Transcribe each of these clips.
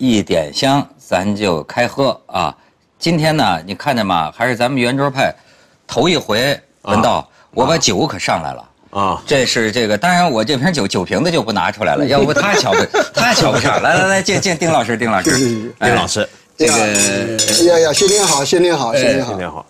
一点香，咱就开喝啊！今天呢，你看见吗？还是咱们圆桌派头一回闻到，我把酒可上来了啊！这是这个，当然我这瓶酒酒瓶子就不拿出来了，要不他 瞧不他瞧不上。来来来，见见丁老师，丁老师，丁老师，这个呀呀，新年好，新年好，新年好，新年好。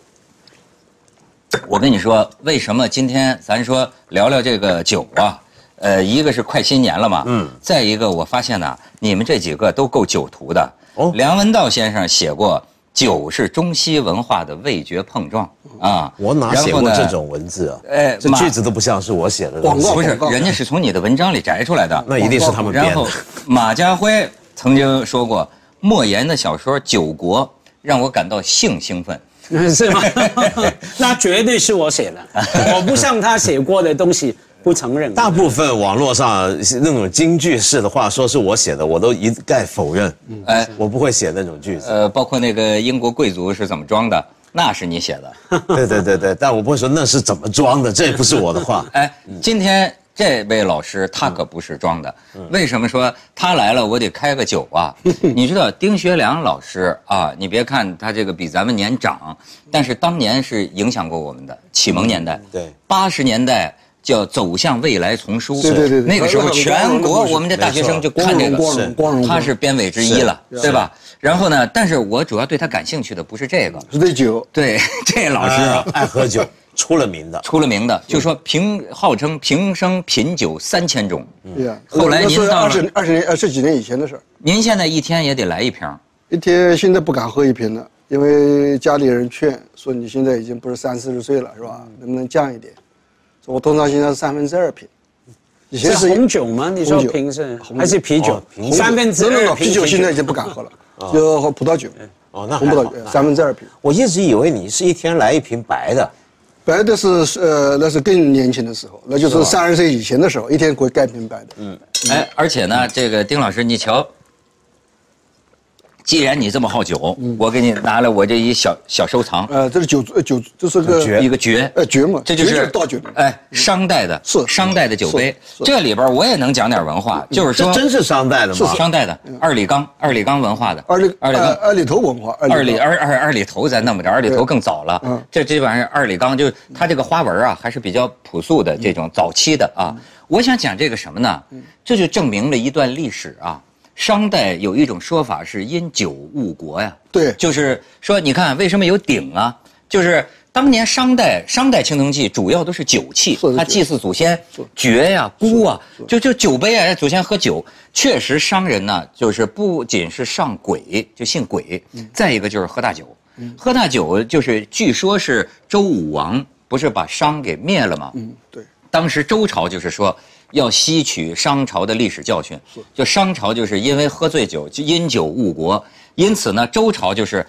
我跟你说，为什么今天咱说聊聊这个酒啊？呃，一个是快新年了嘛，嗯，再一个我发现呢，你们这几个都够酒徒的。哦，梁文道先生写过，酒是中西文化的味觉碰撞啊。我哪写过这种文字啊？哎，这句子都不像是我写的。广告不是，人家 是从你的文章里摘出来的。那一定是他们编的。然后，马家辉曾经说过，莫言的小说《酒国》让我感到性兴奋，是吗？那绝对是我写的，我不像他写过的东西。不承认，大部分网络上那种京剧式的话说是我写的，我都一概否认。哎，我不会写那种句子。呃，包括那个英国贵族是怎么装的，那是你写的。对对对对，但我不会说那是怎么装的，这不是我的话。哎，今天这位老师他可不是装的。为什么说他来了我得开个酒啊？你知道丁学良老师啊？你别看他这个比咱们年长，但是当年是影响过我们的启蒙年代。对，八十年代。叫走向未来丛书，对对对，那个时候全国我们的大学生就看这个，他是编委之一了，对吧？然后呢，但是我主要对他感兴趣的不是这个，是这酒。对，这老师啊，爱喝酒，出了名的，出了名的，就说平号称平生品酒三千种。对呀，后来您到二十二十年二十几年以前的事儿。您现在一天也得来一瓶，一天现在不敢喝一瓶了，因为家里人劝说你现在已经不是三四十岁了，是吧？能不能降一点？我通常现在是三分之二瓶，以前是红酒吗？你说瓶是还是啤酒？三分之二啤酒现在已经不敢喝了，就喝葡萄酒。哦，那红葡萄酒三分之二瓶。我一直以为你是一天来一瓶白的，白的是呃那是更年轻的时候，那就是三十岁以前的时候，一天会盖瓶白的。嗯，哎，而且呢，这个丁老师，你瞧。既然你这么好酒，我给你拿来我这一小小收藏。呃，这是酒酒，这是个一个爵，呃爵嘛，这就是倒酒。哎，商代的，是商代的酒杯。这里边我也能讲点文化，就是说，真是商代的吗？商代的二里岗，二里岗文化的。二里二里岗二里头文化，二里二二二里头咱弄不着，二里头更早了。嗯，这这玩意儿二里岗，就它这个花纹啊，还是比较朴素的这种早期的啊。我想讲这个什么呢？这就证明了一段历史啊。商代有一种说法是因酒误国呀，对，就是说，你看为什么有鼎啊？就是当年商代商代青铜器主要都是酒器，他祭祀祖先，爵呀、孤啊，就就酒杯啊，祖先喝酒。确实，商人呢，就是不仅是上鬼，就信鬼，再一个就是喝大酒。喝大酒就是据说是周武王不是把商给灭了吗？嗯，对，当时周朝就是说。要吸取商朝的历史教训，就商朝就是因为喝醉酒，就因酒误国，因此呢，周朝就是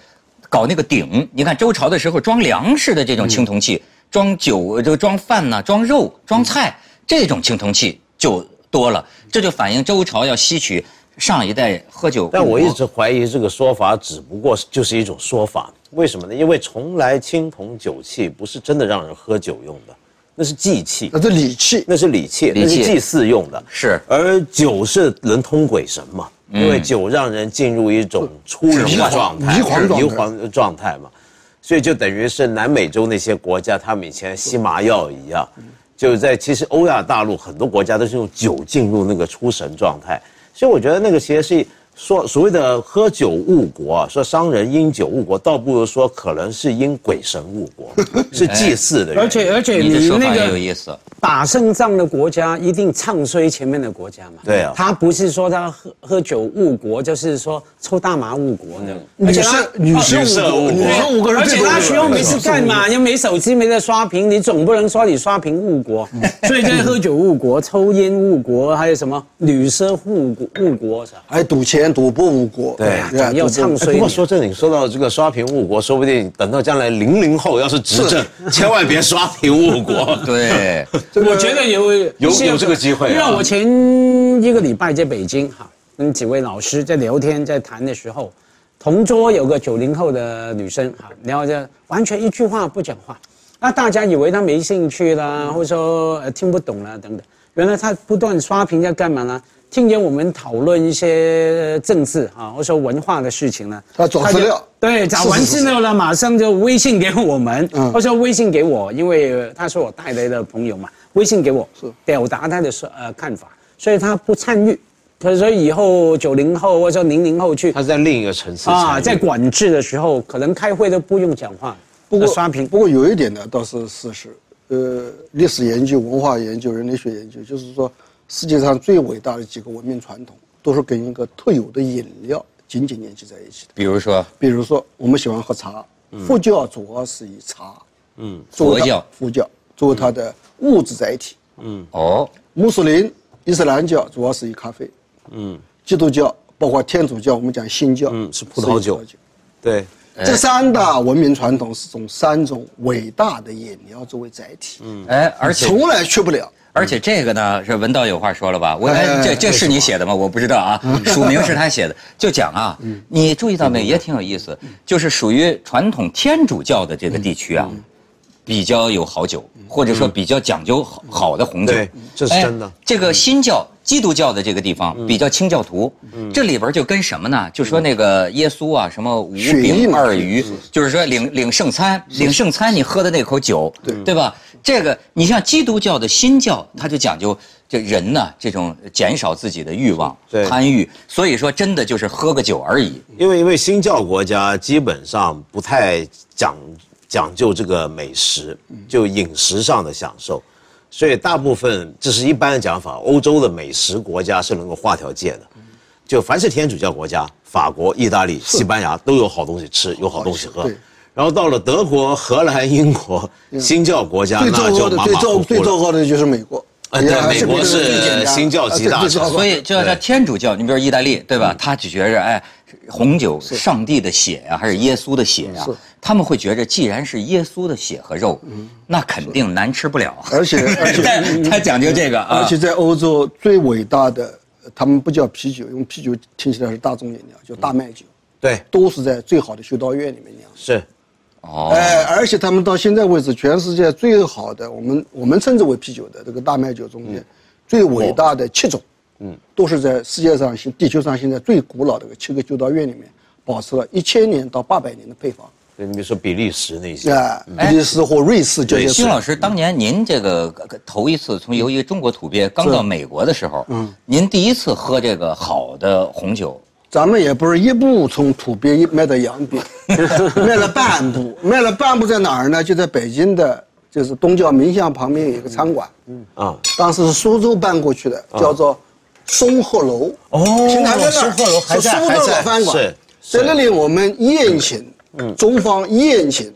搞那个鼎。你看周朝的时候装粮食的这种青铜器，装酒就装饭呢，装肉、装菜这种青铜器就多了，这就反映周朝要吸取上一代喝酒。但我一直怀疑这个说法只不过就是一种说法，为什么呢？因为从来青铜酒器不是真的让人喝酒用的。那是祭器，那是礼器，那是礼器，那是祭祀用的。是，而酒是能通鬼神嘛？因为酒让人进入一种出的状态，迷幻迷幻状态嘛，所以就等于是南美洲那些国家，他们以前吸麻药一样，就在其实欧亚大陆很多国家都是用酒进入那个出神状态，所以我觉得那个其实是。说所谓的喝酒误国，说商人因酒误国，倒不如说可能是因鬼神误国，是祭祀的。而且而且你那个有意思，打胜仗的国家一定唱衰前面的国家嘛？对啊，他不是说他喝喝酒误国，就是说抽大麻误国的。女士女士误国，女士误国，而且他需要没事干嘛？又没手机，没得刷屏，你总不能说你刷屏误国。所以在喝酒误国、抽烟误国，还有什么女色误国误国？还赌钱。天赌博误国，对要唱赌博哎不过说真的，你说到这个刷屏误国，说不定等到将来零零后要是执政，千万别刷屏误国。对，我觉得有有有这个机会啊因为我前一个礼拜在北京哈，跟几位老师在聊天，在谈的时候，同桌有个九零后的女生哈，聊着完全一句话不讲话，那大家以为她没兴趣啦，或者说呃听不懂啦等等，原来她不断刷屏在干嘛呢？听见我们讨论一些政治啊，或者说文化的事情呢，他找资料对，找完资料了，马上就微信给我们，嗯或者说微信给我，因为呃他是我带来的朋友嘛，微信给我，是表达他的说呃看法，所以他不参与。可是以后九零后或者说零零后去他在另一个城市啊，在管制的时候，可能开会都不用讲话，不过刷屏。不过有一点呢，倒是事实。呃，历史研究、文化研究、人类学研究，就是说，世界上最伟大的几个文明传统，都是跟一个特有的饮料紧紧联系在一起的。比如说？比如说，我们喜欢喝茶，佛教主要是以茶，嗯，佛教。佛教作为它的物质载体。嗯。哦，穆斯林、伊斯兰教主要是以咖啡，嗯，基督教包括天主教，我们讲新教，嗯是葡萄酒。对，这三大文明传统是从三种伟大的饮料作为载体，嗯，哎，而且从来去不了。而且这个呢，是文道有话说了吧？我这这是你写的吗？我不知道啊，署名是他写的。就讲啊，你注意到没？也挺有意思，就是属于传统天主教的这个地区啊，比较有好酒，或者说比较讲究好好的红酒。对这是哎真的。这个新教基督教的这个地方比较清教徒，这里边就跟什么呢？就说那个耶稣啊，什么五饼二鱼，就是说领领圣餐，领圣餐你喝的那口酒，对。吧？这个你像基督教的新教，他就讲究这人呢这种减少自己的欲望、对。贪欲，所以说真的就是喝个酒而已。因为因为新教国家基本上不太讲讲究这个美食，就饮食上的享受，所以大部分这是一般的讲法。欧洲的美食国家是能够划条界的，就凡是天主教国家，法国、意大利、西班牙都有好东西吃，有好东西喝。然后到了德国、荷兰、英国，新教国家最那就糟糕的、最糟马马虎虎了。最糟糕的就是美国。呃对美国是新教极大所以就叫天主教，你比如意大利，对吧？他就觉着，哎，红酒上帝的血呀、还是耶稣的血呀、是。他们会觉着，既然是耶稣的血和肉，那肯定难吃不了。而且 而且他他讲究这个啊。而且在欧洲最伟大的，呃他们不叫啤酒，因为啤酒听起来是大众饮料，叫大麦酒，对，都是在最好的修道院里面酿。的。是哦，哎，而且他们到现在为止，全世界最好的，我们我们称之为啤酒的这个大麦酒中间，最伟大的七种，嗯，都是在世界上现地球上现在最古老的这个七个修道院里面，保持了一千年到八百年的配方。对，你比如说比利时那些，啊，比利时或瑞士这些辛老师，当年您这个呃头一次从由于中国土鳖刚到美国的时候，嗯，您第一次喝这个好的红酒，咱们也不是一步从土鳖一迈到洋鳖，迈了半步，迈了半步在哪儿呢？就在北京的，就是东郊民巷旁边有一个餐馆，嗯。啊，当时是苏州搬过去的，叫做松鹤楼。哦现在还在那儿。松鹤楼还在是苏州还在老饭馆，是在那里我们宴请，中方宴请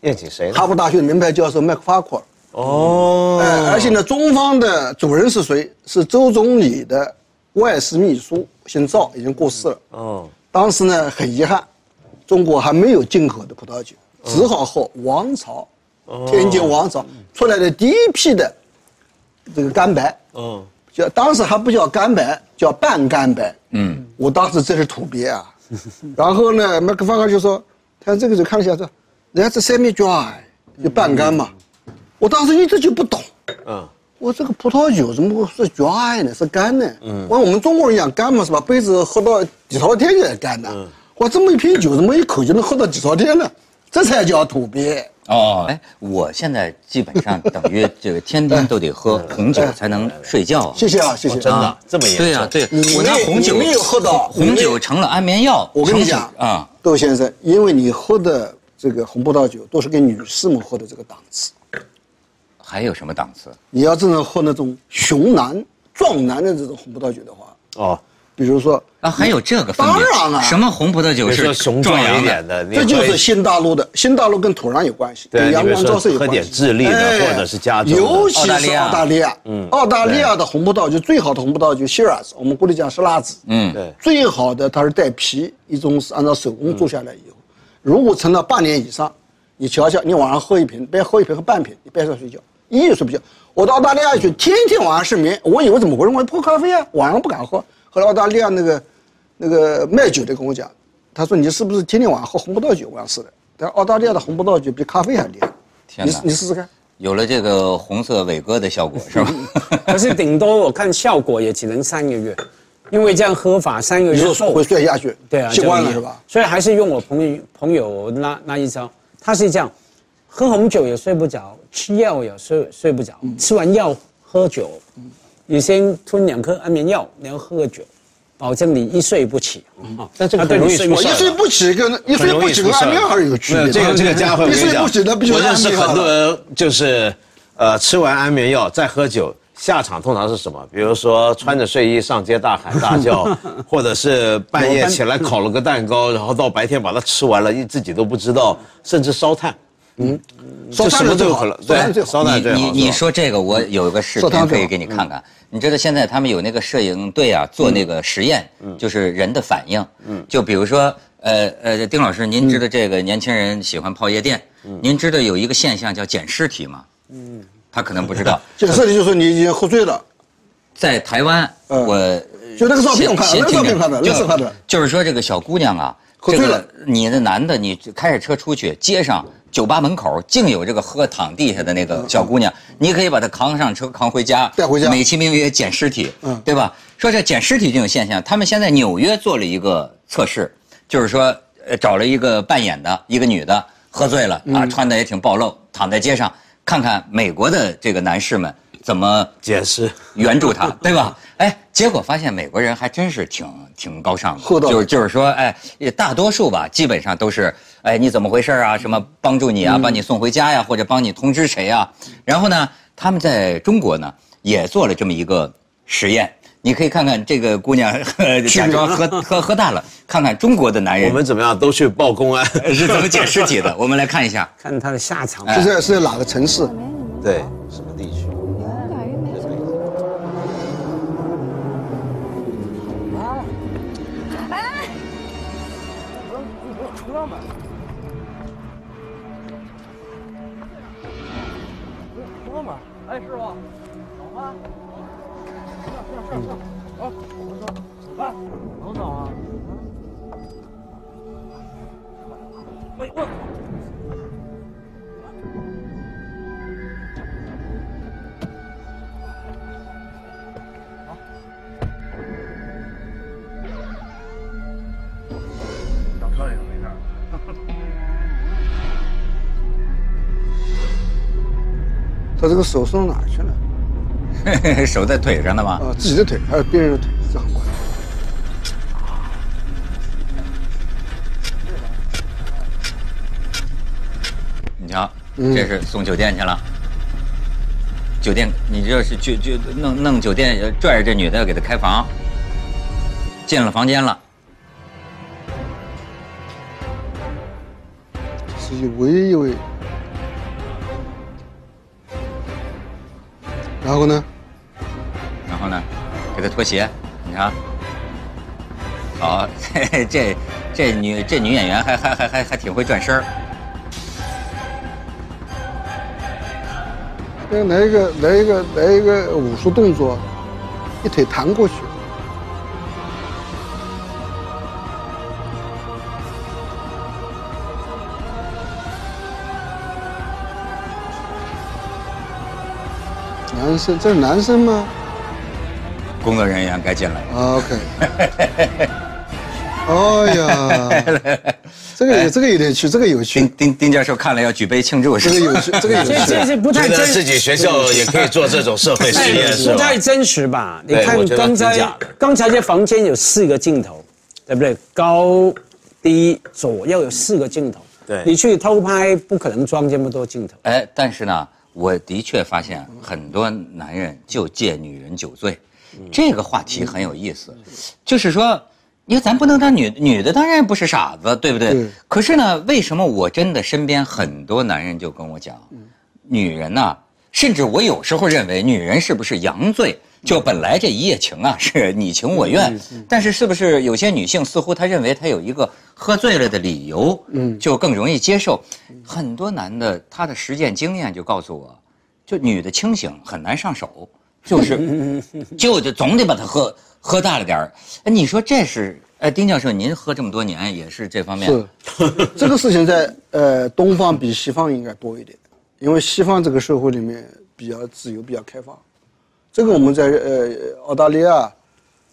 宴请谁呢？哈佛大学的名牌教授麦克法库尔。哦，哎，而且呢，中方的主人是谁？是周总理的外事秘书，姓赵，已经过世了。哦，当时呢，很遗憾，中国还没有进口的葡萄酒，只好喝王朝，天津王朝出来的第一批的这个干白，嗯，叫当时还不叫干白，叫半干白。嗯，我当时这是土鳖啊。然后呢，麦克法克就说，他这个就看了一下说，人家这 semi dry 就半干嘛。我当时一直就不懂，嗯，我这个葡萄酒怎么会是 dry 呢？是干呢？嗯，我我们中国人讲干嘛是吧？杯子喝到几朝天才干的。我这么一瓶酒怎么一口就能喝到几朝天呢？这才叫土鳖。哦，哎，我现在基本上等于这个天天都得喝红酒才能睡觉。谢谢啊，谢谢。真的啊这么严重对呀，对，我那红酒，没有喝到红酒成了安眠药。我跟你讲啊，窦先生，因为你喝的这个红葡萄酒都是给女士们喝的这个档次，还有什么档次？你要真正喝那种雄男壮男的这种红葡萄酒的话，哦，比如说啊，还有这个分别？当然了什么红葡萄酒是雄壮阳一点的，这就是新大陆的，新大陆跟土壤有关系，对跟阳光照射有喝关系。点智利的哎或者是加州尤其澳大利亚是澳大利亚，嗯，澳大利亚的红葡萄酒最好的红葡萄酒 Shiraz，我们国内讲是辣子，嗯，对最好的它是带皮，一种是按照手工做下来以后，如果陈了半年以上，你瞧瞧，你晚上喝一瓶，别喝一瓶喝半瓶，你别上睡觉，一夜睡不觉。我到澳大利亚去，天天晚上失眠，我以为怎么回事？我喝咖啡啊，晚上不敢喝。后来澳大利亚那个那个卖酒的跟我讲，他说你是不是天天晚上喝红葡萄酒？我说是的，但澳大利亚的红葡萄酒比咖啡还厉害。你天哪你试试看。有了这个红色伟哥的效果是吧？可是顶多我看效果也只能三个月，因为这样喝法三个你月后说会摔下去，对啊，习惯了是吧？所以还是用我朋友朋友那那一招，他是这样，喝红酒也睡不着，吃药也睡睡不着，嗯吃完药喝酒，你先吞两颗安眠药，然后喝个酒，保证你一睡不起。啊但这个很容易我一睡不起跟一睡不起安眠药是有区别。没有这个这个家伙，我一跟你讲睡不起那不就我认识是安眠药了？很多人就是，呃，吃完安眠药再喝酒，下场通常是什么？比如说穿着睡衣上街大喊大叫，或者是半夜起来 烤了个蛋糕，然后到白天把它吃完了，一自己都不知道，甚至烧炭。嗯，烧就什么炭是最好了，对。烧炭最好。你你你说这个，我有个视频可以给你看看。你知道现在他们有那个摄影队啊，做那个实验，就是人的反应。就比如说，呃呃，丁老师，您知道这个年轻人喜欢泡夜店，您知道有一个现象叫捡尸体吗？嗯，他可能不知道。这个事情就是你已经喝醉了，在台湾，嗯我就那个照片我看那个照片看了那是就看的就是说这个小姑娘啊，这个喝醉了你的男的，你开着车出去，街上酒吧门口竟有这个喝躺地下的那个小姑娘，你可以把她扛上车，扛回家，带回家。美其名曰捡尸体，嗯。对吧？说这捡尸体这种现象，他们现在纽约做了一个测试，就是说，呃，找了一个扮演的一个女的，喝醉了啊，穿的也挺暴露，躺在街上，看看美国的这个男士们怎么解释。援助他，对吧？哎，结果发现美国人还真是挺挺高尚的，就是就是说，哎，也大多数吧，基本上都是，哎，你怎么回事啊？什么帮助你啊，把你送回家呀，或者帮你通知谁啊？然后呢，他们在中国呢也做了这么一个实验。你可以看看这个姑娘假装喝喝喝大了，看看中国的男人我们怎么样都去报公安。是怎么捡尸体的。我们来看一下，看他的下场。是在是哪个城市？对，什么地区？他这个手送哪儿去了？手在腿上的吗？啊，自己的腿还有别人的腿，这很关键。你瞧，这是送酒店去了。酒店，你这是就就弄弄酒店，呃拽着这女的要给她开房，进了房间了，是一围一围。然后呢？然后呢，给她脱鞋，你看，好，这这这女这女演员还还还还还挺会转身儿来来一个来一个来一个武术动作，一腿弹过去。男生，这是男生吗？工作人员该进来了。啊 OK。哎呀，这个也这个有点趣，这个有丁趣，丁丁教授看了要举杯庆祝？这个有趣，这个有趣。这这是不太真觉得自己学校也可以做这种社会实验，是吧？不太真实吧？你看刚才刚才这房间有四个镜头，对不对？高、低、左右有四个镜头。对你去偷拍不可能装这么多镜头。哎，但是呢，我的确发现很多男人就借女人酒醉，这个话题很有意思，就是说，因为咱不能当女女的，当然不是傻子，对不对？对可是呢，为什么我真的身边很多男人就跟我讲，女人呢、甚至我有时候认为女人是不是阳醉？就本来这一夜情啊 是你情我愿，但是是不是有些女性似乎她认为她有一个喝醉了的理由，嗯，就更容易接受。很多男的他的实践经验就告诉我，就女的清醒很难上手，就是 就就总得把她喝喝大了点儿。哎，你说这是？哎，丁教授，您喝这么多年也是这方面是，这个事情在呃东方比西方应该多一点，因为西方这个社会里面比较自由、比较开放。这个我们在呃澳大利亚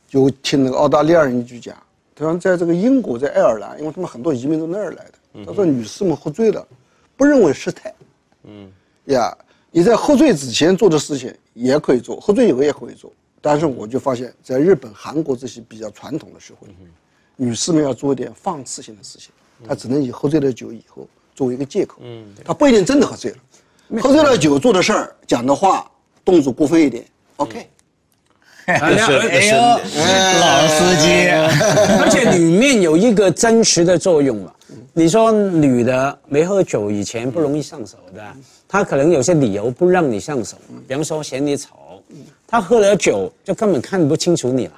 就听那个澳大利亚人一句讲，他说在这个英国、在爱尔兰，因为他们很多移民都那儿来的，他说女士们喝醉了，不认为失态，嗯，呀，你在喝醉之前做的事情也可以做，喝醉以后也可以做。但是我就发现，在日本、韩国这些比较传统的社会里面，女士们要做一点放肆性的事情，她只能以喝醉了酒以后作为一个借口，嗯，她不一定真的喝醉了，喝醉了酒做的事儿、讲的话、动作过分一点，OK，哎呦，老司机，而且里面有一个真实的作用嘛。你说女的没喝酒以前不容易上手的，她可能有些理由不让你上手，比方说嫌你丑，她喝了酒就根本看不清楚你了，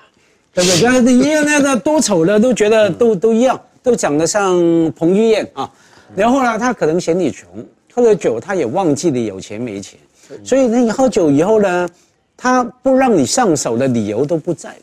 对不对？那你那个多丑的都觉得都 都一样，都长得像彭于晏啊。然后呢，她可能嫌你穷，喝了酒她也忘记你有钱没钱，所以你喝酒以后呢，她不让你上手的理由都不在了。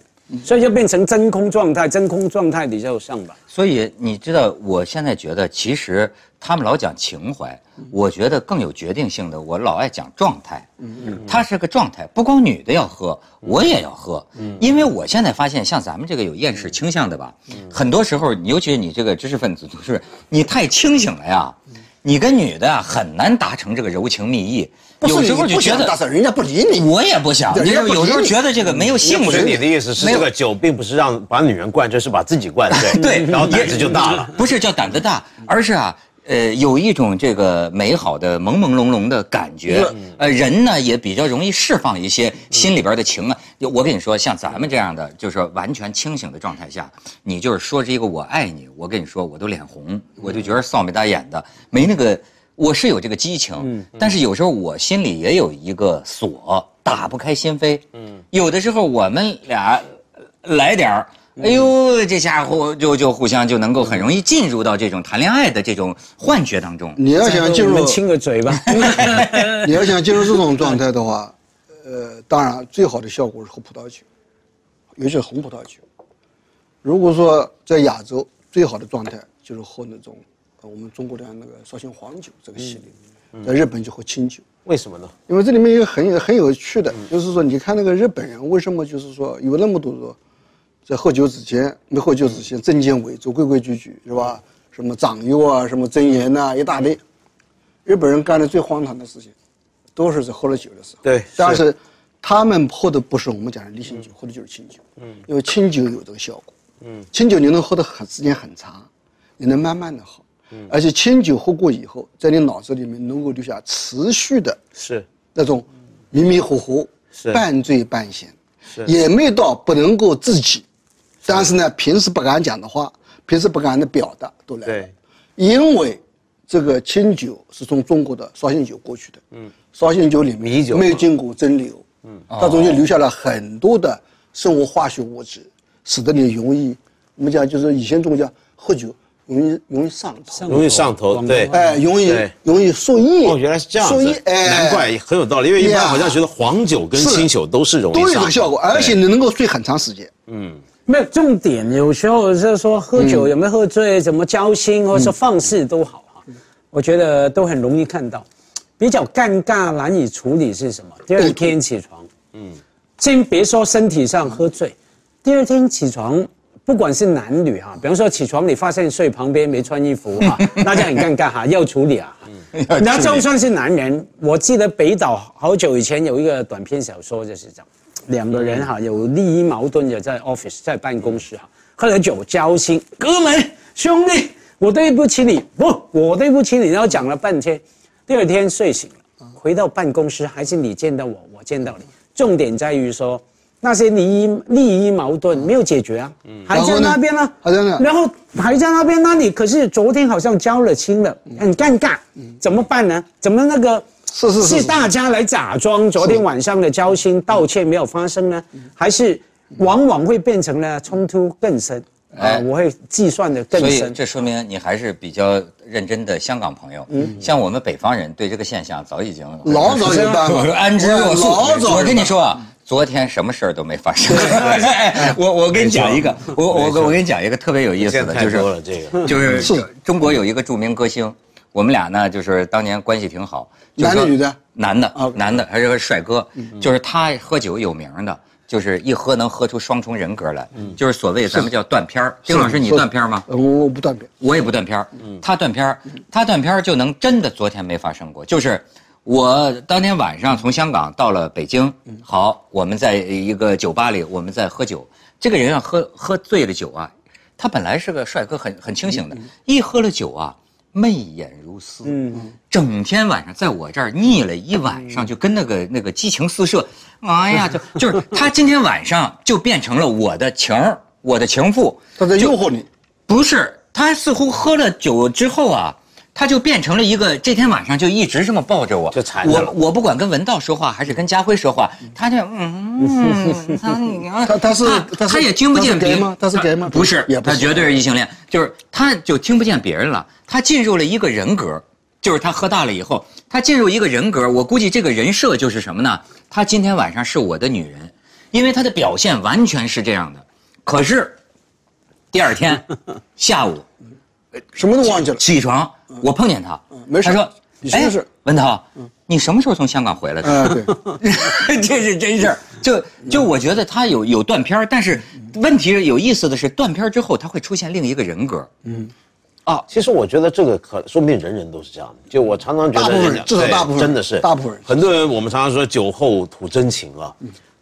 所以就变成真空状态，真空状态你就上吧。所以你知道，我现在觉得，其实他们老讲情怀，我觉得更有决定性的，我老爱讲状态。嗯嗯，它是个状态，不光女的要喝，我也要喝。嗯，因为我现在发现，像咱们这个有厌世倾向的吧，很多时候，尤其是你这个知识分子，就是你太清醒了呀，你跟女的啊很难达成这个柔情蜜意。有时候就觉得人家不理你。我也不想，有时候觉得这个没有兴所以致。你的意思是，这个酒并不是让把女人灌醉，是把自己灌醉，对，然后胆子就大了。不是叫胆子大，而是啊，呃，有一种这个美好的朦朦胧胧的感觉。呃，人呢也比较容易释放一些心里边的情啊。就我跟你说，像咱们这样的，就是说完全清醒的状态下，你就是说这个我爱你，我跟你说我都脸红，我就觉得臊眉大眼的，没那个。我是有这个激情，但是有时候我心里也有一个锁，打不开心扉。嗯，有的时候我们俩来点儿，哎呦，这家伙就就互相就能够很容易进入到这种谈恋爱的这种幻觉当中。你要想进入，亲个嘴吧。你要想进入这种状态的话，呃，当然最好的效果是喝葡萄酒，尤其是红葡萄酒。如果说在亚洲，最好的状态就是喝那种，呃，我们中国的那个绍兴黄酒这个系列，在日本就喝清酒。为什么呢？因为这里面有很有很有趣的，就是说，你看那个日本人为什么就是说有那么多说，在喝酒之前没喝酒之前证件伪做规规矩矩是吧？什么长幼啊，什么尊严呐、一大堆。日本人干的最荒唐的事情，都是在喝了酒的时候。对但是他们喝的不是我们讲的烈性酒，喝的就是清酒。嗯，因为清酒有这个效果。嗯，清酒你能喝的很时间很长，你能慢慢的喝。嗯，而且清酒喝过以后，在你脑子里面能够留下持续的是那种迷迷糊糊、是半醉半醒，也没到不能够自己，但是呢，平时不敢讲的话，平时不敢的表达都来了对。因为这个清酒是从中国的绍兴酒过去的，嗯，绍兴酒里面米酒嘛没有经过蒸馏，嗯，它中间留下了很多的生物化学物质，使得你容易，我们讲就是以前中国讲喝酒容易容易上头，容易上头，对。哎，容易容易受益。哦，原来是这样受益子，，哎，难怪很有道理。因为一般好像觉得黄酒跟清酒都是容易都有这个效果，而且你能够睡很长时间。嗯。没有重点，有时候是说喝酒有没有喝醉，怎么交心，或者说放肆都好哈，我觉得都很容易看到。比较尴尬难以处理是什么？第二天起床，嗯，先别说身体上喝醉，第二天起床，不管是男女哈，比方说起床你发现睡旁边没穿衣服哈，那就很尴尬哈，要处理啊。然后就算是男人，我记得北岛好久以前有一个短篇小说就是这样，两个人哈有利益矛盾，也在 office 在办公室哈，喝了酒交心，哥们兄弟，我对不起你，不，我对不起你，然后讲了半天，第二天睡醒了，回到办公室还是你见到我，我见到你，重点在于说那些利益利益矛盾没有解决啊，还在那边呢，还在那？然后还在那边，那你可是昨天好像交了清了，很尴尬，怎么办呢？怎么那个是是是是。大家来假装昨天晚上的交心道歉没有发生呢，还是往往会变成了冲突更深？啊哎，我会计算的更所以。这说明你还是比较认真的香港朋友。嗯，像我们北方人对这个现象早已经老早有办法安之若素。老早我跟你说啊，昨天什么事儿都没发生。哎我我跟你讲一个，我我我跟你讲一个特别有意思的，就是多了这个 就是是中国有一个著名歌星，我们俩呢就是当年关系挺好。就是说男的女的男的啊，男的还是个帅哥，就是他喝酒有名的。就是一喝能喝出双重人格来，就是所谓咱们叫断片儿。丁老师，你断片吗？我我不断片。我也不断片儿，他断片儿，他断片儿就能真的昨天没发生过。就是我当天晚上从香港到了北京，好，我们在一个酒吧里，我们在喝酒。这个人啊，喝喝醉了酒啊，他本来是个帅哥，很很清醒的，一喝了酒啊，媚眼如丝，整天晚上在我这儿腻了一晚上，就跟那个那个激情四射，哎呀，就就是他今天晚上就变成了我的情儿，我的情妇。他在诱惑你，不是，他似乎喝了酒之后啊，他就变成了一个这天晚上就一直这么抱着我，就缠着我我不管跟文道说话还是跟家辉说话，他就嗯，他他他是他他也听不见别人吗他是 gay 吗不是，也不是他绝对是异性恋，就是他就听不见别人了，他进入了一个人格。就是他喝大了以后，他进入一个人格，我估计这个人设就是什么呢？他今天晚上是我的女人，因为他的表现完全是这样的。可是第二天 下午什么都忘记了。起床，我碰见他，没事他说文涛，你什么时候从香港回来的？这是真事儿。就就我觉得他有有断片儿但是问题是有意思的是，断片儿之后他会出现另一个人格。嗯。啊其实我觉得这个可说不定人人都是这样的。就我常常觉得大部分人人家对至少大部分人真的是大部分人很多人我们常常说酒后吐真情啊，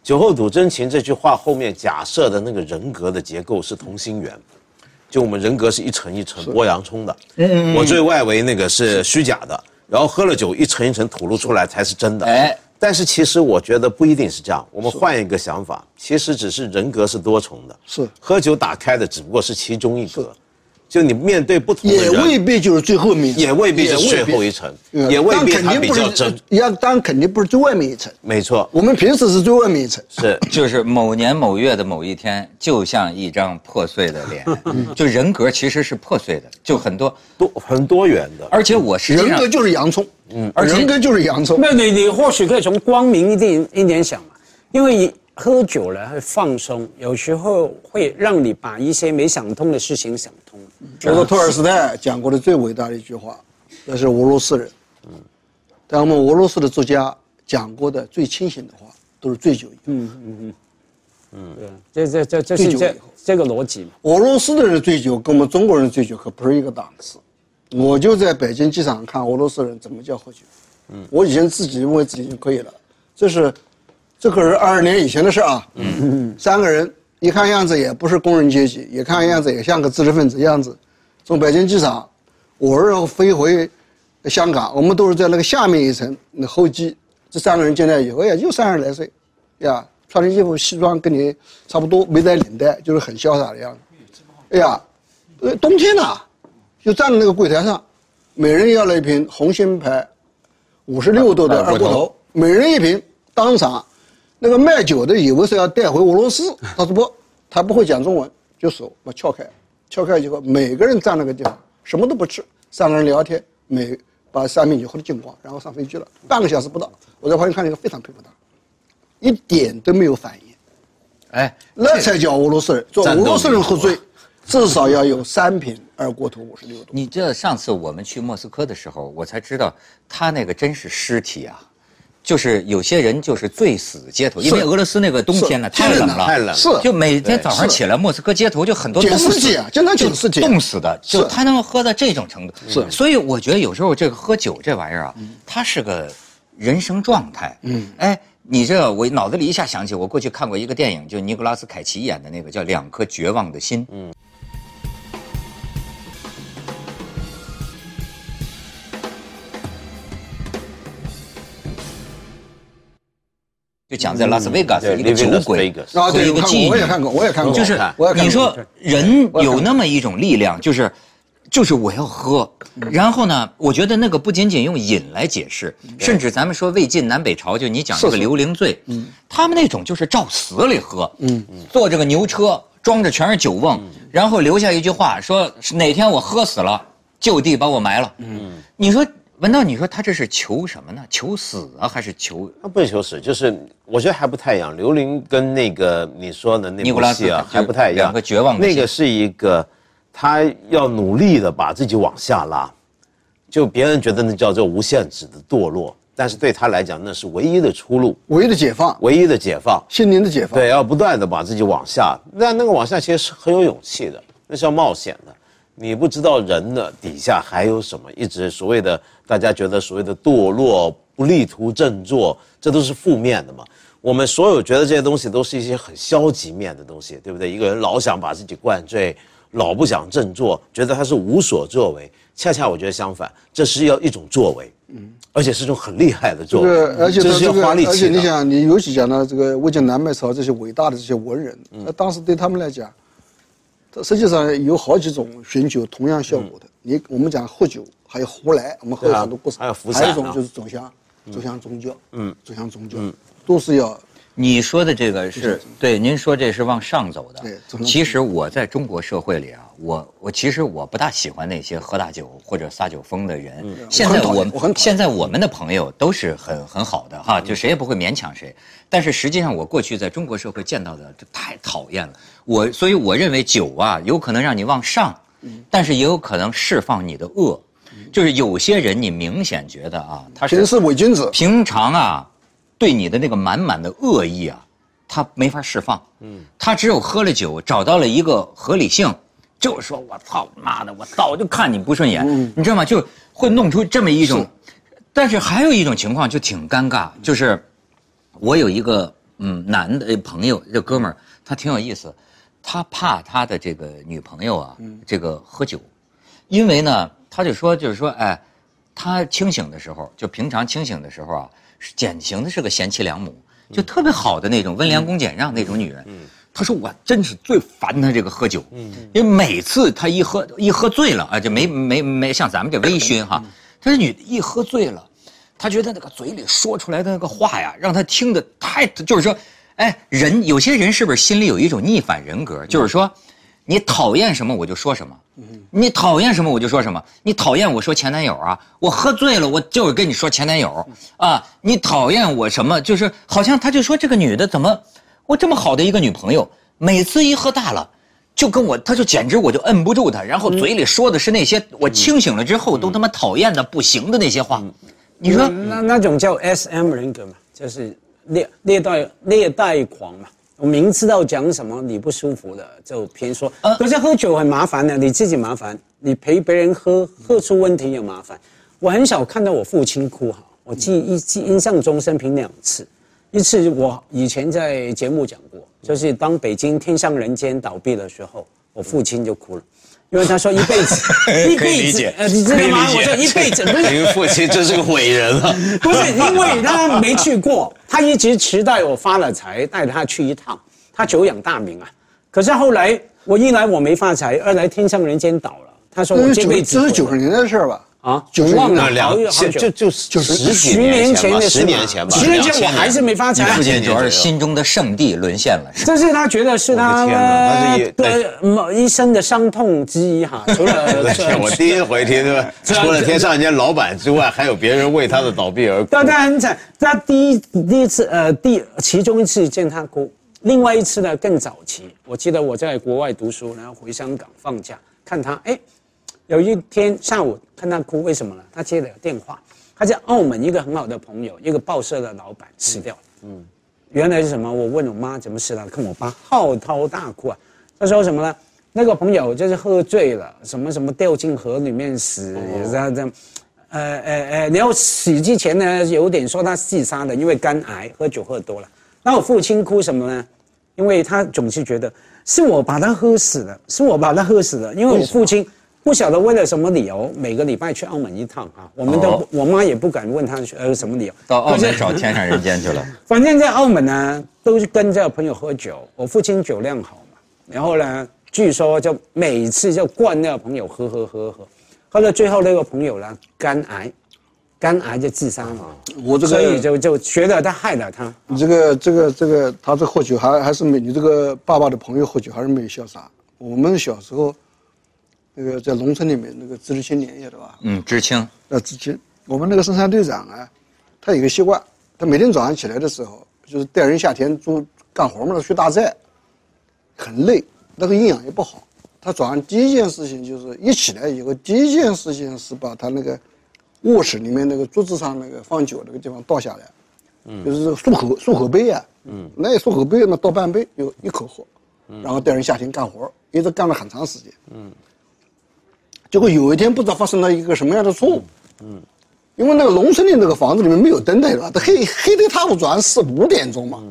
酒后吐真情这句话后面假设的那个人格的结构是同心圆，就我们人格是一层一层剥洋葱的，我最外围那个是虚假的，然后喝了酒一层一层吐露出来才是真的。哎。但是其实我觉得不一定是这样，我们换一个想法，其实只是人格是多重的，是。喝酒打开的只不过是其中一格，就你面对不同的人也，未必就是最后面一层，也未必是最后一层，也未必它比较真，要当然肯定不是最外面一层。没错，我们平时是最外面一层，是。就是某年某月的某一天，就像一张破碎的脸，就人格其实是破碎的，就很多。多很多元的。而且我是人格就是洋葱，嗯，而人格就是洋葱。那你你或许可以从光明一点一点想嘛，因为喝酒了会放松，有时候会让你把一些没想通的事情想通。这个托尔斯泰讲过的最伟大的一句话，那是俄罗斯人，嗯，但我们俄罗斯的作家讲过的最清醒的话，都是醉酒以后。嗯，对，这这这这是这这个逻辑嘛。俄罗斯的人醉酒跟我们中国人醉酒可不是一个档次。我就在北京机场看俄罗斯人怎么叫喝酒，嗯，我以前自己认为自己就可以了，这是，这可是二十年以前的事啊，嗯，三个人一看样子也不是工人阶级，也看样子也像个知识分子样子，从北京机场，我儿飞回香港，我们都是在那个下面一层那候机，这三个人进来以后，哎呀，就三十来岁，呀，穿的衣服西装跟你差不多，没带领带，就是很潇洒的样子。哎呀，呃，冬天呐、就站在那个柜台上，每人要了一瓶红星牌，五十六度的二锅头，每人一瓶，当场，那个卖酒的以为是要带回俄罗斯，他说不，他不会讲中文，就手把撬开，撬开以后，每个人站那个地方，什么都不吃，三个人聊天，每把三瓶酒喝得精光，然后上飞机了，半个小时不到，我在旁边看了一个非常佩服他，一点都没有反应。哎，那才叫俄罗斯人。做俄罗斯人喝醉，至少要有三瓶二锅头五十六度。你知道上次我们去莫斯科的时候，我才知道他那个真是尸体啊，就是有些人就是醉死街头，因为俄罗斯那个冬天呢太冷了，太冷了。是就每天早上起来，莫斯科街头就很多捡冻死尸体啊经常捡尸体就冻死的，就他能喝到这种程度。是。所以我觉得有时候这个喝酒这玩意儿啊，它是个人生状态。嗯，哎，你这我脑子里一下想起，我过去看过一个电影，就尼古拉斯凯奇演的那个叫《两颗绝望的心》。嗯。就讲在拉斯维加斯一个酒鬼和一个妓女，我也看过，我也看过，就是我也看过。你说人有那么一种力量，就是就是我要喝，然后呢，我觉得那个不仅仅用瘾来解释，甚至咱们说魏晋南北朝，就你讲这个刘伶醉，他们那种就是照死里喝，坐这个牛车装着全是酒瓮，然后留下一句话说哪天我喝死了，就地把我埋了。你说文道，你说他这是求什么呢？求死啊，还是求他不是求死，就是我觉得还不太一样。刘玲跟那个你说的那尼古拉斯部戏啊还不太一样，两个绝望的那个是一个他要努力的把自己往下拉，就别人觉得那叫做无限制的堕落，但是对他来讲那是唯一的出路，唯一的解放，唯一的解放。心灵的解放。对，要不断的把自己往下，那那个往下其实是很有勇气的，那是要冒险的。你不知道人的底下还有什么，一直所谓的大家觉得所谓的堕落、不力图振作，这都是负面的嘛。我们所有觉得这些东西都是一些很消极面的东西，对不对？一个人老想把自己灌醉，老不想振作，觉得他是无所作为。恰恰我觉得相反，这是要一种作为，嗯，而且是一种很厉害的作为，这个，而且这是要花力气的。且你想，你尤其讲到这个魏晋南北朝这些伟大的这些文人，嗯那当时对他们来讲，这实际上有好几种寻酒同样效果的。你我们讲喝酒，还有胡来，我们喝了很多故事，还有福还有一种就是走向走向宗教，嗯，走向宗教，都是要你说的这个是对，您说这是往上走的。对其实我在中国社会里啊，我我其实我不大喜欢那些喝大酒或者撒酒疯的人。现在我现在我们的朋友都是很很好的哈，就谁也不会勉强谁。但是实际上，我过去在中国社会见到的就太讨厌了。我所以我认为酒啊，有可能让你往上，但是也有可能释放你的恶。就是有些人你明显觉得啊，他是伪君子，平常啊，对你的那个满满的恶意啊，他没法释放。嗯，他只有喝了酒，找到了一个合理性，就是说我操妈的，我早就看你不顺眼，你知道吗？就会弄出这么一种。但是还有一种情况就挺尴尬，就是我有一个嗯男的朋友，这哥们儿他挺有意思，他怕他的这个女朋友啊，这个喝酒，因为呢，他就说就是说，哎，他清醒的时候，就平常清醒的时候啊，是典型的是个贤妻良母，就特别好的那种温良恭俭让那种女人。他说我真是最烦他这个喝酒，因为每次他一喝一喝醉了啊，就没没没像咱们这微醺哈，他这女的一喝醉了。他觉得那个嘴里说出来的那个话呀，让他听得太，就是说，哎，人有些人是不是心里有一种逆反人格？就是说，你讨厌什么我就说什么，你讨厌什么我就说什么。你讨厌我说前男友啊，我喝醉了我就是跟你说前男友啊。你讨厌我什么？就是好像他就说这个女的怎么，我这么好的一个女朋友，每次一喝大了。就跟我，他就简直我就摁不住他，然后嘴里说的是那些我清醒了之后都他妈讨厌的不行的那些话。你说那那种叫 S M 人格嘛，就是虐虐待虐待狂嘛。我明知道讲什么你不舒服的，就偏说。呃可是喝酒很麻烦的，你自己麻烦，你陪别人喝，喝出问题也麻烦。我很少看到我父亲哭哈，我记一记印象中生平两次，一次我以前在节目讲过，就是当北京天上人间倒闭的时候，我父亲就哭了。因为他说一辈子，一辈子理解，呃，你知道吗？我说一辈子，不是你父亲真是个伟人啊！不是因为他没去过，他一直期待我发了财带他去一趟，他久仰大名啊。可是后来我一来我没发财，二来天上人间倒了。他说我这辈子这是九十年代的事儿吧？啊，九十忘了就，就就十十几年前吧，的十年前吧，十年前我还是没发你财父。亲主要是心中的圣地沦陷了，这是他觉得是他我的天哪他是也的某一生的伤痛之一哈，除了对我第一回听，对吧？除了天上人间老板之外，还有别人为他的倒闭而哭。但他很惨，他第一第一次呃第其中一次见他哭，另外一次呢更早期。我记得我在国外读书，然后回香港放假看他，哎，有一天下午看他哭，为什么呢？他接了个电话，他在澳门一个很好的朋友，一个报社的老板死掉了。嗯，原来是什么？我问我妈怎么死的，看我爸嚎啕大哭啊。他说什么呢？那个朋友就是喝醉了，什么什么掉进河里面死，这样这样。呃呃呃，然后死之前呢，有点说他自杀的，因为肝癌，喝酒喝多了。那我父亲哭什么呢？因为他总是觉得是我把他喝死了，是我把他喝死了，因为我父亲不晓得为了什么理由，每个礼拜去澳门一趟啊。我们都哦我妈也不敢问他呃什么理由。到澳门找天上人间去了。反正在澳门呢，都是跟着朋友喝酒。我父亲酒量好嘛，然后呢，据说就每次就灌那个朋友喝喝喝喝，喝到最后那个朋友呢肝癌，肝癌就自杀了。我这个所以就就觉得他害了他。你这个这个这个，他这喝酒还还是没你这个爸爸的朋友喝酒还是没有潇洒。我们小时候，那个在农村里面那个知识青年，晓得吧？嗯，知青。呃，知青我们那个生产队长啊，他有个习惯，他每天早上起来的时候，就是带人下田做干活嘛，去大寨，很累，那个营养也不好。他早上第一件事情就是一起来以后，第一件事情是把他那个卧室里面那个桌子上那个放酒那个地方倒下来，嗯，就是漱口漱口杯啊，嗯，那漱口杯呢倒半杯，就一口喝，然后带人下田干活，一直干了很长时间，嗯。结果有一天不知道发生了一个什么样的错误，嗯，因为那个农村的那个房子里面没有灯的，它黑黑的一塌糊涂，四五点钟嘛，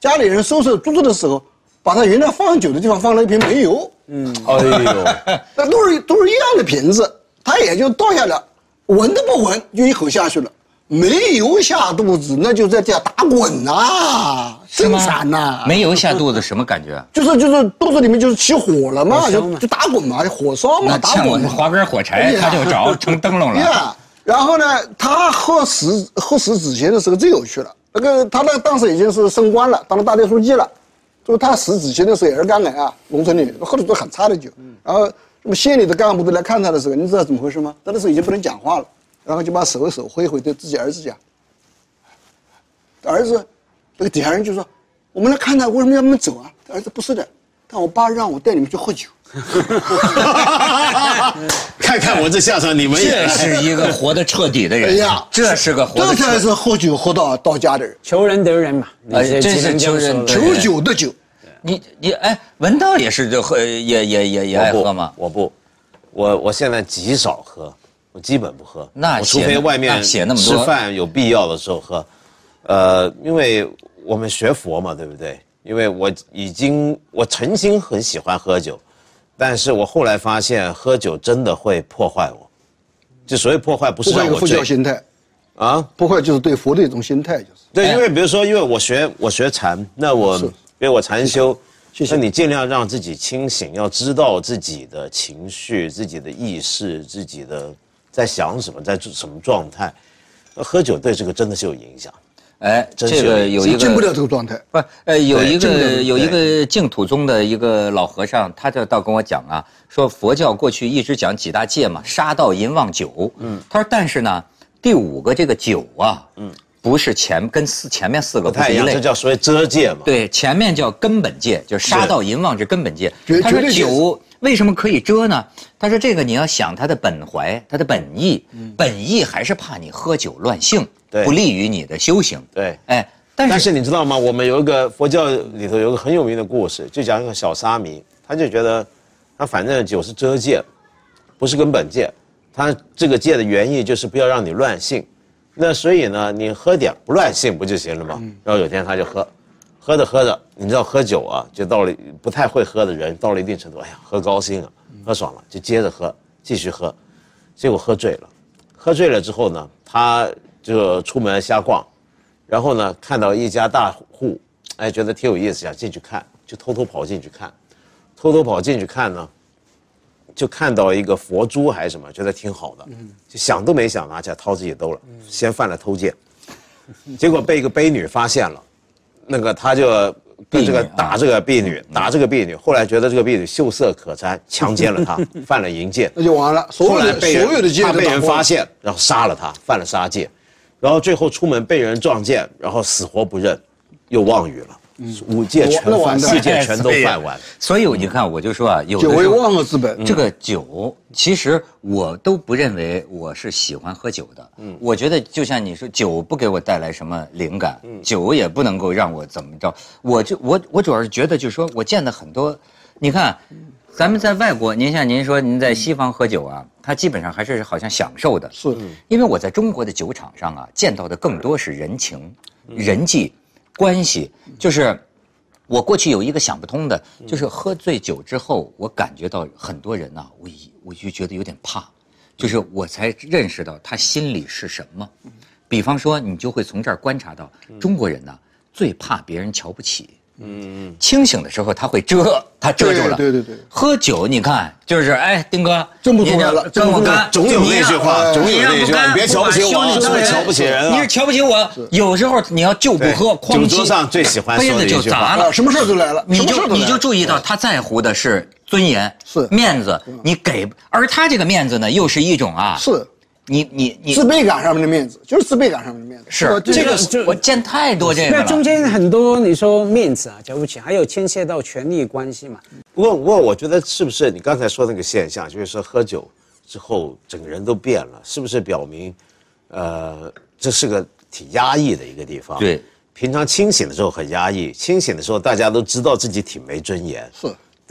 家里人收拾桌子的时候，把他原来放酒的地方放了一瓶煤油，嗯。哎呦，那都是都是一样的瓶子，他也就倒下了，闻都不闻就一口下去了，煤油下肚子那就在地下打滚呐、是吗真惨呐、没油下肚子什么感觉？就是就是肚子里面就是起火了嘛，就就打滚嘛，火烧嘛，打滚嘛。划根火柴，他就着成灯笼了。呀，然后呢，他喝死喝死之前的时候最有趣了。那个他那当时已经是升官了，当了大队书记了。就是他死之前的时候也是肝癌啊，农村里面喝的都很差的酒。然后那么县里的干部都来看他的时候，你知道怎么回事吗？他那时候已经不能讲话了，然后就把手手挥一挥，对自己儿子讲。儿子，那个底下人就说：“我们来看他，为什么要我们走啊？”儿子不是的，但我爸让我带你们去喝酒。看看我这下场，你们也这是一个活得彻底的人。哎呀这是个活得这才。是喝酒喝到到家的人。求人得人嘛，哎你真是求人求酒的酒，你你哎，文道也是就喝也也也也爱喝吗？我不，我我现在极少喝，我基本不喝。那我除非外面写那么多吃饭有必要的时候喝，呃，因为我们学佛嘛，对不对？因为我已经我曾经很喜欢喝酒，但是我后来发现喝酒真的会破坏我，就所谓破坏不是破坏一个佛教让我醉心态，啊，破坏就是对佛的一种心态，就是。对，哎因为比如说，因为我学我学禅，那我是因为我禅修，谢谢那你尽量让自己清醒，要知道自己的情绪、自己的意识、自己的在想什么，在什么状态。喝酒对这个真的是有影响。哎，这个有一个进不了这个状态。不，呃，有一个有一个净土宗的一个老和尚，他就倒跟我讲啊，说佛教过去一直讲几大戒嘛，杀盗淫妄酒。嗯，他说，但是呢，第五个这个酒啊，嗯，不是前跟四前面四个不太一样，不是一类这。叫所谓遮戒嘛。对，前面叫根本戒，就是杀盗淫妄是根本戒。他说绝对是酒为什么可以遮呢？他说这个你要想他的本怀，他的本意，本意还是怕你喝酒乱性，不利于你的修行。对哎，但但是是你知道吗？我们有一个佛教里头有一个很有名的故事，就讲一个小沙弥，他就觉得，他反正酒是遮戒，不是根本戒。他这个戒的原意就是不要让你乱性，那所以呢，你喝点不乱性不就行了吗？然后有天他就喝，喝着喝着，你知道喝酒啊，就到了不太会喝的人，到了一定程度，哎呀，喝高兴了，喝爽了，就接着喝，继续喝，结果喝醉了。喝醉了之后呢，他就出门瞎逛，然后呢，看到一家大户，哎，觉得挺有意思，想进去看，就偷偷跑进去看，偷偷跑进去看呢，就看到一个佛珠还是什么，觉得挺好的，就想都没想拿起来掏自己兜了，先犯了偷窃，结果被一个卑女发现了，那个他就跟这个打这个婢女，打这个婢女，后来觉得这个婢女秀色可餐，强奸了她，犯了淫戒，那就完了，所后有的来所有的戒他被人发现，然后杀了她，犯了杀戒，然后最后出门被人撞见，然后死活不认，又妄语了，五届全四届全都犯完。所以你看，我就说啊，有的酒为忘了资本。这个酒，其实我都不认为我是喜欢喝酒的。嗯，我觉得就像你说，酒不给我带来什么灵感，酒也不能够让我怎么着。我就我我主要是觉得，就是说我见的很多，你看，咱们在外国，您像您说您在西方喝酒啊，他基本上还是好像享受的。是，因为我在中国的酒场上啊，见到的更多是人情、人际关系，就是我过去有一个想不通的，就是喝醉酒之后，我感觉到很多人、我我就觉得有点怕，就是我才认识到他心里是什么。比方说，你就会从这儿观察到，中国人呢最怕别人瞧不起。嗯，清醒的时候他会遮，他遮住了。对对对对。喝酒你看就是哎，丁哥真不出来了你这跟我干，总有那句话，你总有那句话，别瞧不起我，把是不是兄弟瞧不起人啊？你是瞧不起我。有时候你要就不喝，酒桌上最喜欢说杯子就砸了。啊，。什么事儿都来了，你就你就注意到他在乎的是尊严，是。面子，你给，而他这个面子呢，又是一种啊，是你你你自卑感上面的面子，就是自卑感上面的面子。是吧这个就我见太多这个那中。间很多你说面子啊、瞧不起，还有牵涉到权力关系嘛。不过，不过，我觉得是不是你刚才说那个现象，就是说喝酒之后整个人都变了，是不是表明，呃，这是个挺压抑的一个地方？对，平常清醒的时候很压抑，清醒的时候大家都知道自己挺没尊严，是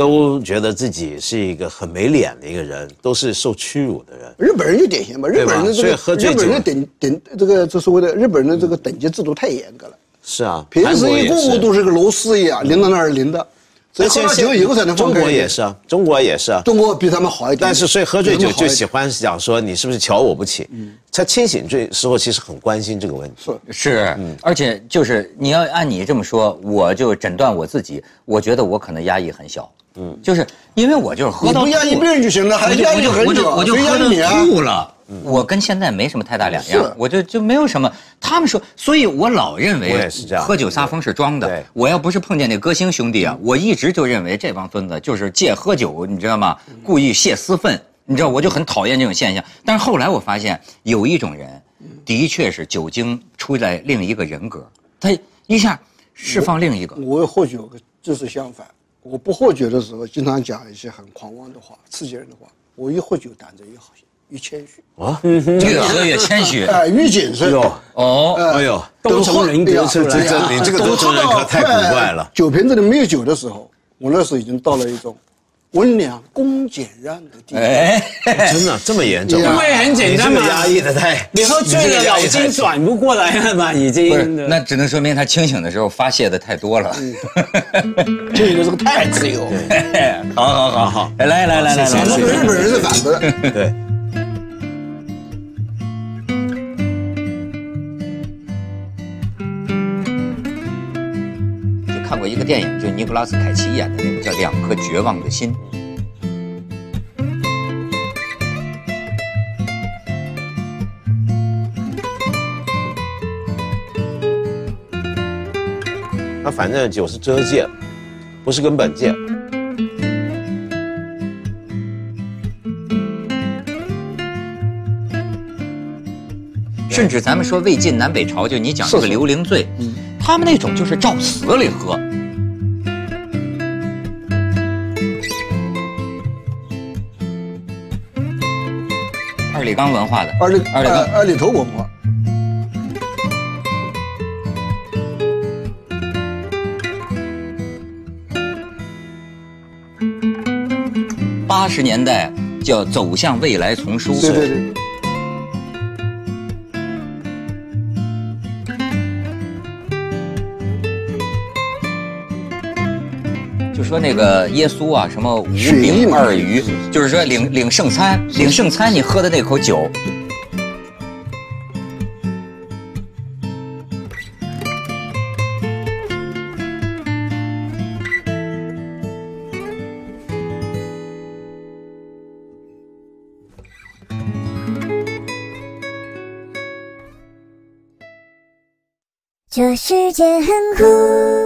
都觉得自己是一个很没脸的一个人，都是受屈辱的人。日本人就典型嘛，日本人的这个喝醉酒日本人的等等这个这所谓的日本人的这个等级制度太严格了，是啊，平时一个个都是个螺丝一样，淋到那儿淋的，所以喝了酒以后才能放中。国也是啊，中国也是啊。中国比他们好一点，但是所以喝醉酒就喜欢讲说你是不是瞧我不起？嗯他清醒醉时候其实很关心这个问题。是是，而且就是你要按你这么说，我就诊断我自己，我觉得我可能压抑很小。嗯，就是因为我就是喝到你不压抑吐别人就行了，还我就压抑很久，我就我就喝抑你啊？到吐了。我跟现在没什么太大两样，我就就没有什么。他们说，所以我老认我为喝酒撒疯是装的。我要不是碰见那歌星兄弟啊，我一直就认为这帮孙子就是借喝酒，你知道吗？故意泄私愤，你知道，我就很讨厌这种现象。但是后来我发现，有一种人，的确是酒精出来另一个人格，他一下释放另一个。我喝酒就是相反，我不喝酒的时候，经常讲一些很狂妄的话、刺激人的话。我一喝酒，胆子越好，越谦虚，啊，越喝越谦虚。哎，越谨慎。哟，哦，哎呦，都从人格出来这这你这个都从人格太古怪了。酒瓶子里没有酒的时候，我那时候已经到了一种温良恭俭让的地方。哎，真的这么严重？因为很简单嘛你这个压抑的太，你喝醉了，脑筋转不过来了嘛，已不是，经。那只能说明他清醒的时候发泄的太多了。这个是个太自由。好好好好，来来来来来，日本人是反的。对。一个电影，就尼古拉斯凯奇演的那个叫《两颗绝望的心》。那反正酒是遮戒，不是根本戒。甚至咱们说魏晋南北朝，就你讲这个刘伶醉，他们那种就是照死里喝。里岗文化的，二里二里岗二里头文化，八十年代叫走向未来丛书。对对对，说那个耶稣啊，什么五饼二鱼，就是说领领圣餐，领圣餐你喝的那口酒，这世界很酷。